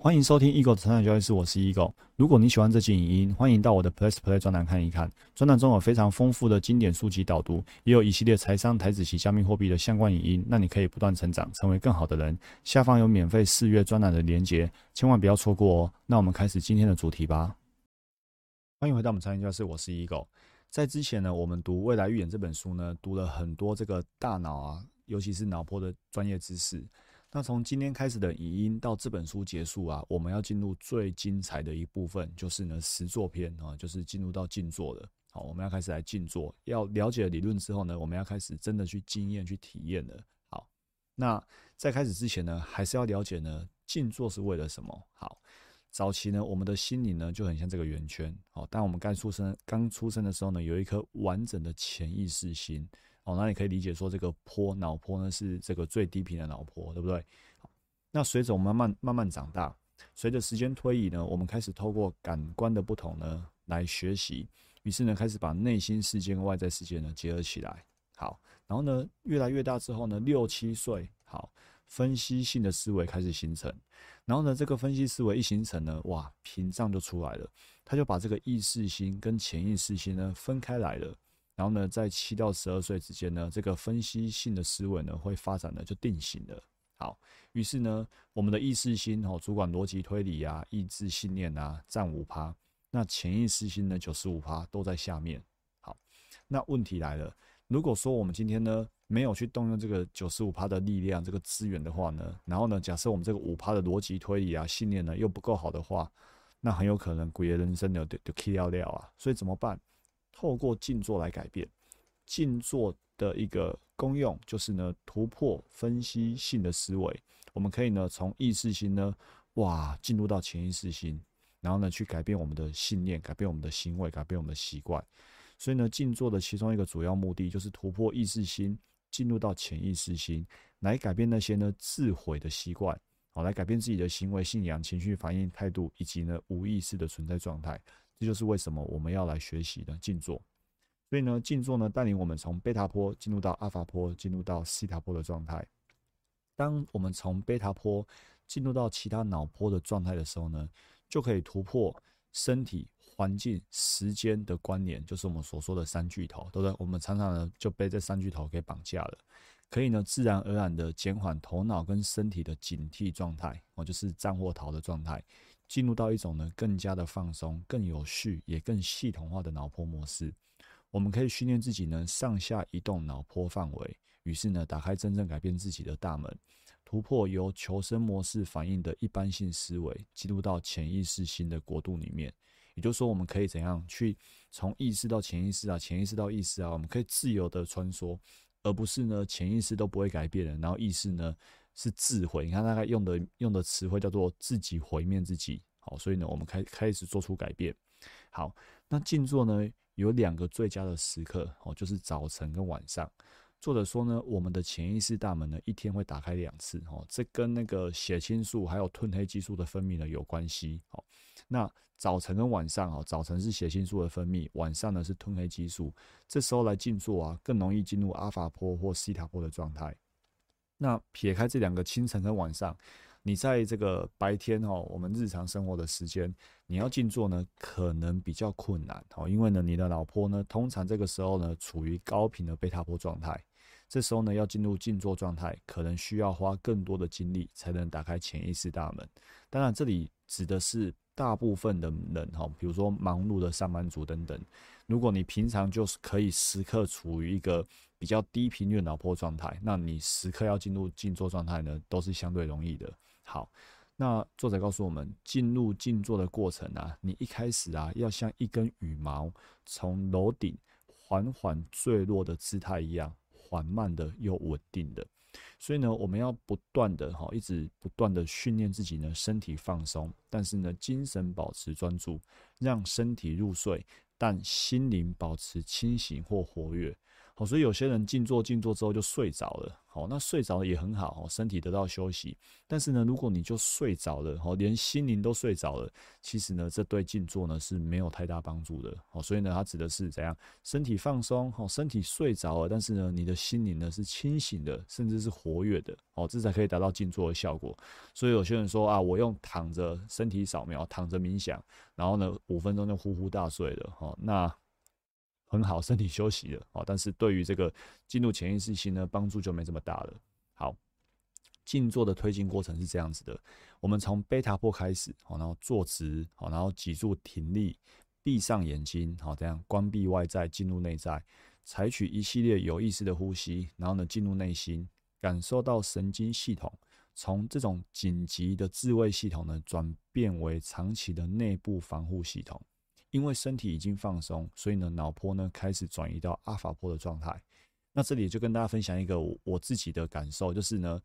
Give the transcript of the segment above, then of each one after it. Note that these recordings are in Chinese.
欢迎收听 Eagle 的成长交易室，我是 Eagle。如果你喜欢这期影音，欢迎到我的 Plus Play 专栏看一看。专栏中有非常丰富的经典书籍导读，也有一系列财商、台子及加密货币的相关影音，让你可以不断成长，成为更好的人。下方有免费试阅专栏的连结，千万不要错过哦。那我们开始今天的主题吧。欢迎回到我们成长教室，我是 Eagle。在之前呢，我们读《未来预言》这本书呢，读了很多这个大脑啊，尤其是脑波的专业知识。那从今天开始的语音到这本书结束啊，我们要进入最精彩的一部分，就是呢实作篇啊，就是进入到静坐了。好，我们要开始来静坐。要了解理论之后呢，我们要开始真的去经验、去体验了。好，那在开始之前呢，还是要了解呢，静坐是为了什么？好，早期呢，我们的心灵呢就很像这个圆圈。好，当我们刚出生、刚出生的时候呢，有一颗完整的潜意识心。哦，那你可以理解说，这个坡脑坡呢是这个最低频的脑坡，对不对？好，那随着我们慢慢慢慢长大，随着时间推移呢，我们开始透过感官的不同呢来学习，于是呢开始把内心世界跟外在世界呢结合起来。好，然后呢越来越大之后呢，六七岁，好，分析性的思维开始形成，然后呢这个分析思维一形成呢，哇，屏障就出来了，他就把这个意识心跟潜意识心呢分开来了。然后呢，在七到十二岁之间呢，这个分析性的思维呢会发展的就定型了。好，于是呢，我们的意识心哦，主管逻辑推理啊，意志信念啊，占五趴，那潜意识心呢九十五趴都在下面。好，那问题来了，如果说我们今天呢没有去动用这个九十五趴的力量这个资源的话呢，然后呢，假设我们这个五趴的逻辑推理啊信念呢又不够好的话，那很有可能鬼的人生就就 K 掉掉啊。所以怎么办？透过静坐来改变，静坐的一个功用就是呢，突破分析性的思维。我们可以呢，从意识心呢，哇，进入到潜意识心，然后呢，去改变我们的信念，改变我们的行为，改变我们的习惯。所以呢，静坐的其中一个主要目的就是突破意识心，进入到潜意识心，来改变那些呢自毁的习惯，好，来改变自己的行为、信仰、情绪、反应、态度，以及呢无意识的存在状态。这就是为什么我们要来学习的静坐。所以呢，静坐呢带领我们从贝塔波进入到阿法波，进入到西塔波的状态。当我们从贝塔波进入到其他脑波的状态的时候呢，就可以突破身体、环境、时间的关联，就是我们所说的三巨头，对不对？我们常常呢就被这三巨头给绑架了，可以呢自然而然的减缓头脑跟身体的警惕状态，哦，就是战或逃的状态。进入到一种呢更加的放松、更有序也更系统化的脑波模式，我们可以训练自己呢上下移动脑波范围，于是呢打开真正改变自己的大门，突破由求生模式反应的一般性思维，进入到潜意识新的国度里面。也就是说，我们可以怎样去从意识到潜意识啊，潜意识到意识啊，我们可以自由的穿梭，而不是呢潜意识都不会改变的，然后意识呢。是自毁，你看大概用的用的词汇叫做自己毁灭自己。好，所以呢，我们开开始做出改变。好，那静坐呢有两个最佳的时刻哦，就是早晨跟晚上。作者说呢，我们的潜意识大门呢一天会打开两次哦，这跟那个血清素还有褪黑激素的分泌呢有关系。好，那早晨跟晚上哦，早晨是血清素的分泌，晚上呢是褪黑激素。这时候来静坐啊，更容易进入阿法波或西塔波的状态。那撇开这两个清晨跟晚上，你在这个白天哦，我们日常生活的时间，你要静坐呢，可能比较困难哦，因为呢，你的脑波呢，通常这个时候呢，处于高频的贝塔波状态，这时候呢，要进入静坐状态，可能需要花更多的精力才能打开潜意识大门。当然，这里指的是大部分的人哈，比如说忙碌的上班族等等。如果你平常就是可以时刻处于一个比较低频率的脑波状态，那你时刻要进入静坐状态呢，都是相对容易的。好，那作者告诉我们，进入静坐的过程啊，你一开始啊，要像一根羽毛从楼顶缓缓坠落的姿态一样，缓慢的又稳定的。所以呢，我们要不断的哈，一直不断的训练自己呢，身体放松，但是呢，精神保持专注，让身体入睡。但心灵保持清醒或活跃，好，所以有些人静坐静坐之后就睡着了。好，那睡着了也很好，身体得到休息。但是呢，如果你就睡着了，好，连心灵都睡着了，其实呢，这对静坐呢是没有太大帮助的。好，所以呢，它指的是怎样？身体放松，好，身体睡着了，但是呢，你的心灵呢是清醒的，甚至是活跃的。好，这才可以达到静坐的效果。所以有些人说啊，我用躺着身体扫描，躺着冥想，然后呢，五分钟就呼呼大睡了。好，那。很好，身体休息了哦，但是对于这个进入潜意识心呢，帮助就没这么大了。好，静坐的推进过程是这样子的：我们从贝塔波开始，好，然后坐直，好，然后脊柱挺立，闭上眼睛，好，这样关闭外在，进入内在，采取一系列有意识的呼吸，然后呢，进入内心，感受到神经系统从这种紧急的自卫系统呢，转变为长期的内部防护系统。因为身体已经放松，所以呢，脑波呢开始转移到阿法波的状态。那这里就跟大家分享一个我自己的感受，就是呢，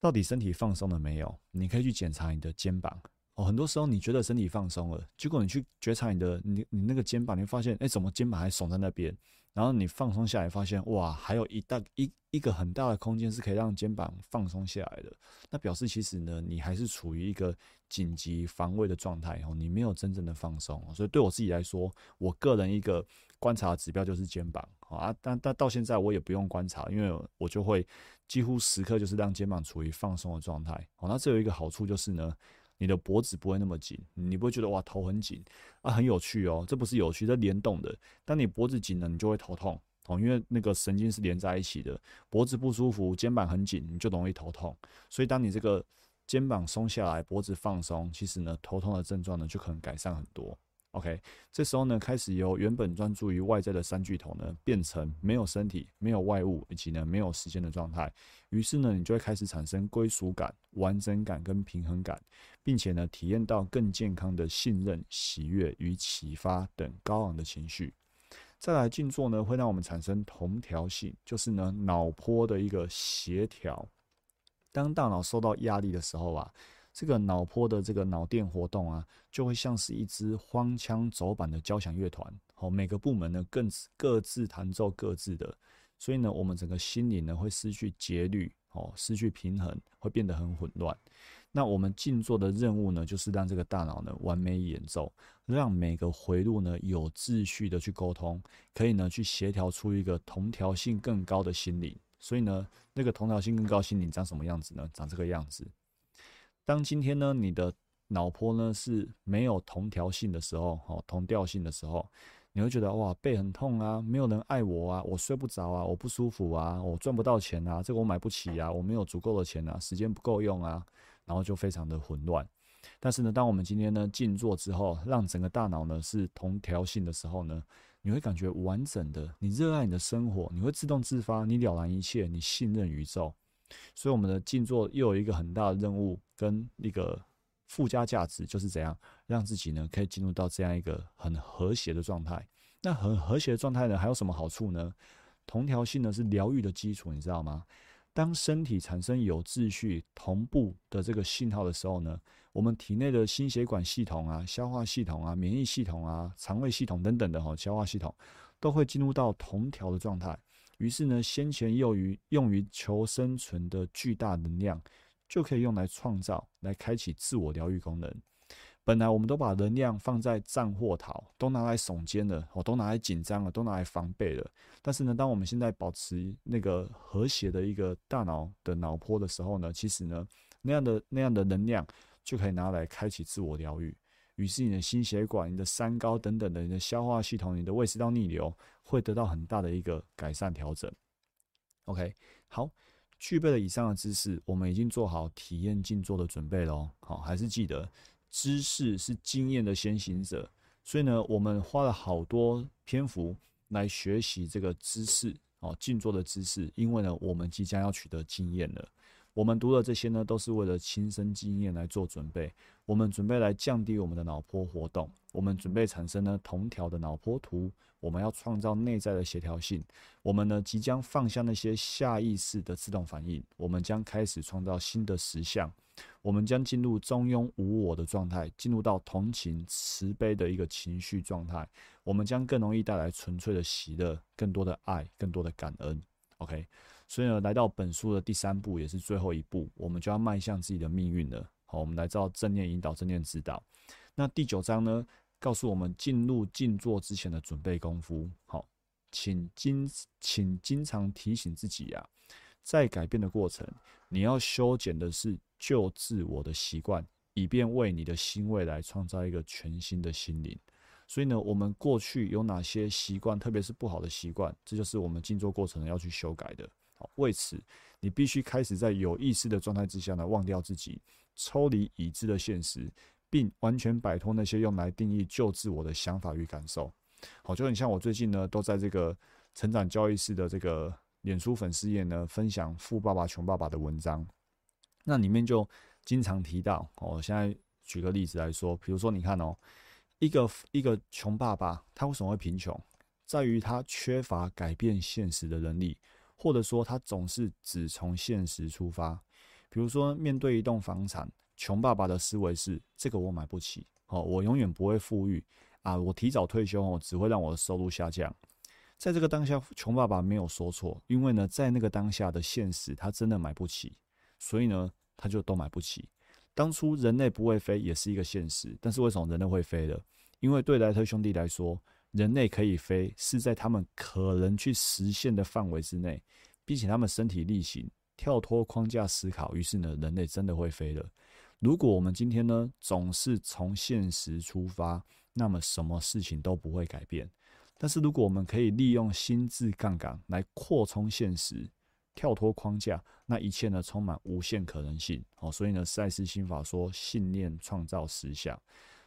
到底身体放松了没有？你可以去检查你的肩膀哦。很多时候你觉得身体放松了，结果你去觉察你的你你那个肩膀，你会发现，哎，怎么肩膀还耸在那边？然后你放松下来，发现哇，还有一大一一个很大的空间是可以让肩膀放松下来的。那表示其实呢，你还是处于一个紧急防卫的状态哦，你没有真正的放松。所以对我自己来说，我个人一个观察指标就是肩膀啊。但但到现在我也不用观察，因为我就会几乎时刻就是让肩膀处于放松的状态。哦，那这有一个好处就是呢。你的脖子不会那么紧，你不会觉得哇头很紧啊，很有趣哦。这不是有趣，这联动的。当你脖子紧了，你就会头痛哦，因为那个神经是连在一起的。脖子不舒服，肩膀很紧，你就容易头痛。所以当你这个肩膀松下来，脖子放松，其实呢，头痛的症状呢就可能改善很多。OK，这时候呢，开始由原本专注于外在的三巨头呢，变成没有身体、没有外物以及呢没有时间的状态。于是呢，你就会开始产生归属感、完整感跟平衡感，并且呢，体验到更健康的信任、喜悦与启发等高昂的情绪。再来静坐呢，会让我们产生同调性，就是呢脑波的一个协调。当大脑受到压力的时候啊。这个脑波的这个脑电活动啊，就会像是一支荒腔走板的交响乐团。好，每个部门呢更各自弹奏各自的，所以呢，我们整个心灵呢会失去节律，哦，失去平衡，会变得很混乱。那我们静坐的任务呢，就是让这个大脑呢完美演奏，让每个回路呢有秩序的去沟通，可以呢去协调出一个同调性更高的心灵。所以呢，那个同调性更高心灵长什么样子呢？长这个样子。当今天呢，你的脑波呢是没有同调性的时候，哦，同调性的时候，你会觉得哇，背很痛啊，没有人爱我啊，我睡不着啊，我不舒服啊，我赚不到钱啊，这个我买不起啊，我没有足够的钱啊，时间不够用啊，然后就非常的混乱。但是呢，当我们今天呢静坐之后，让整个大脑呢是同调性的时候呢，你会感觉完整的，你热爱你的生活，你会自动自发，你了然一切，你信任宇宙。所以我们的静坐又有一个很大的任务跟一个附加价值，就是怎样让自己呢可以进入到这样一个很和谐的状态。那很和谐的状态呢，还有什么好处呢？同调性呢是疗愈的基础，你知道吗？当身体产生有秩序、同步的这个信号的时候呢，我们体内的心血管系统啊、消化系统啊、免疫系统啊、肠胃系统等等的哈，消化系统都会进入到同调的状态。于是呢，先前用于用于求生存的巨大能量，就可以用来创造，来开启自我疗愈功能。本来我们都把能量放在战或逃，都拿来耸肩了，哦都拿来紧张了，都拿来防备了。但是呢，当我们现在保持那个和谐的一个大脑的脑波的时候呢，其实呢，那样的那样的能量就可以拿来开启自我疗愈。于是你的心血管、你的三高等等的，你的消化系统、你的胃食道逆流会得到很大的一个改善调整。OK，好，具备了以上的知识，我们已经做好体验静坐的准备喽。好，还是记得知识是经验的先行者，所以呢，我们花了好多篇幅来学习这个知识哦，静坐的知识，因为呢，我们即将要取得经验了。我们读的这些呢，都是为了亲身经验来做准备。我们准备来降低我们的脑波活动，我们准备产生呢同调的脑波图，我们要创造内在的协调性。我们呢，即将放下那些下意识的自动反应，我们将开始创造新的实相。我们将进入中庸无我的状态，进入到同情、慈悲的一个情绪状态。我们将更容易带来纯粹的喜乐、更多的爱、更多的感恩。OK，所以呢，来到本书的第三步，也是最后一步，我们就要迈向自己的命运了。好，我们来到正念引导、正念指导。那第九章呢，告诉我们进入静坐之前的准备功夫。好，请经请经常提醒自己呀，在改变的过程，你要修剪的是旧自我的习惯，以便为你的新未来创造一个全新的心灵。所以呢，我们过去有哪些习惯，特别是不好的习惯，这就是我们静坐过程要去修改的。为此，你必须开始在有意识的状态之下呢，忘掉自己。抽离已知的现实，并完全摆脱那些用来定义旧自我的想法与感受。好，就很像我最近呢，都在这个成长交易室的这个脸书粉丝页呢，分享《富爸爸穷爸爸》的文章。那里面就经常提到，哦，现在举个例子来说，比如说你看哦，一个一个穷爸爸，他为什么会贫穷？在于他缺乏改变现实的能力，或者说他总是只从现实出发。比如说，面对一栋房产，穷爸爸的思维是：这个我买不起，哦，我永远不会富裕啊！我提早退休哦，只会让我的收入下降。在这个当下，穷爸爸没有说错，因为呢，在那个当下的现实，他真的买不起，所以呢，他就都买不起。当初人类不会飞也是一个现实，但是为什么人类会飞了？因为对莱特兄弟来说，人类可以飞是在他们可能去实现的范围之内，并且他们身体力行。跳脱框架思考，于是呢，人类真的会飞了。如果我们今天呢，总是从现实出发，那么什么事情都不会改变。但是如果我们可以利用心智杠杆来扩充现实，跳脱框架，那一切呢，充满无限可能性。哦，所以呢，赛斯心法说，信念创造实相。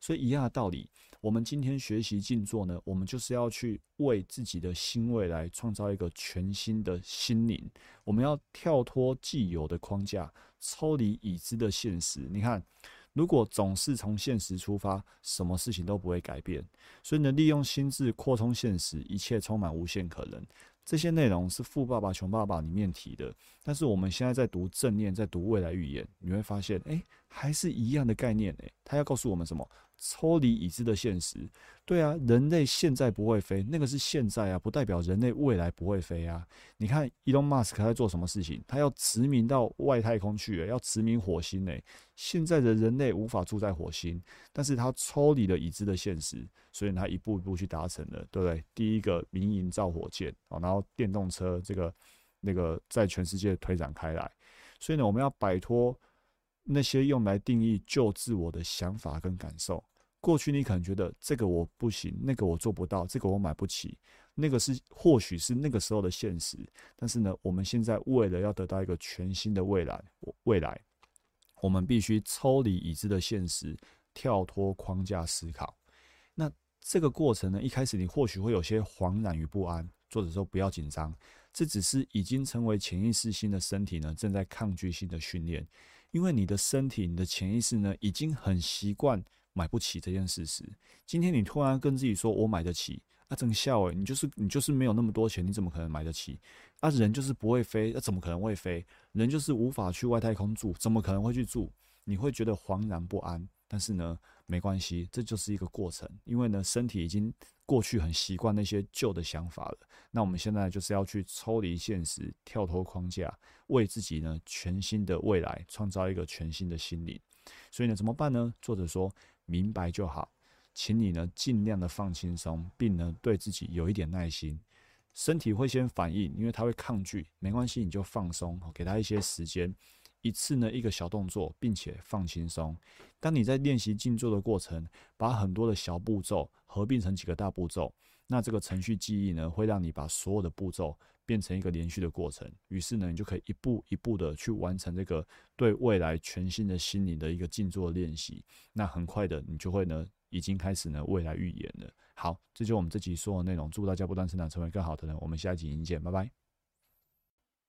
所以一样的道理，我们今天学习静坐呢，我们就是要去为自己的新未来创造一个全新的心灵。我们要跳脱既有的框架，抽离已知的现实。你看，如果总是从现实出发，什么事情都不会改变。所以呢，利用心智扩充现实，一切充满无限可能。这些内容是《富爸爸穷爸爸》里面提的，但是我们现在在读正念，在读未来预言，你会发现，哎，还是一样的概念，哎，他要告诉我们什么？抽离已知的现实，对啊，人类现在不会飞，那个是现在啊，不代表人类未来不会飞啊。你看，Elon Musk 在做什么事情？他要殖民到外太空去，要殖民火星呢。现在的人类无法住在火星，但是他抽离了已知的现实，所以他一步一步去达成了，对不对？第一个民营造火箭啊，然后电动车这个那个在全世界推展开来，所以呢，我们要摆脱那些用来定义旧自我的想法跟感受。过去你可能觉得这个我不行，那个我做不到，这个我买不起，那个是或许是那个时候的现实。但是呢，我们现在为了要得到一个全新的未来，未来，我们必须抽离已知的现实，跳脱框架思考。那这个过程呢，一开始你或许会有些惶然与不安。作者说不要紧张，这只是已经成为潜意识新的身体呢，正在抗拒性的训练，因为你的身体、你的潜意识呢，已经很习惯。买不起这件事实，今天你突然跟自己说“我买得起”，啊，真笑诶，你就是你就是没有那么多钱，你怎么可能买得起？啊，人就是不会飞，那怎么可能会飞？人就是无法去外太空住，怎么可能会去住？你会觉得惶然不安，但是呢，没关系，这就是一个过程，因为呢，身体已经过去很习惯那些旧的想法了。那我们现在就是要去抽离现实，跳脱框架，为自己呢全新的未来创造一个全新的心灵。所以呢，怎么办呢？作者说。明白就好，请你呢尽量的放轻松，并呢对自己有一点耐心。身体会先反应，因为它会抗拒，没关系，你就放松，给他一些时间，一次呢一个小动作，并且放轻松。当你在练习静坐的过程，把很多的小步骤合并成几个大步骤，那这个程序记忆呢会让你把所有的步骤。变成一个连续的过程，于是呢，你就可以一步一步的去完成这个对未来全新的心灵的一个静坐练习。那很快的，你就会呢，已经开始呢未来预言了。好，这就是我们这集说的内容。祝大家不断成长，成为更好的人。我们下一集影见，拜拜。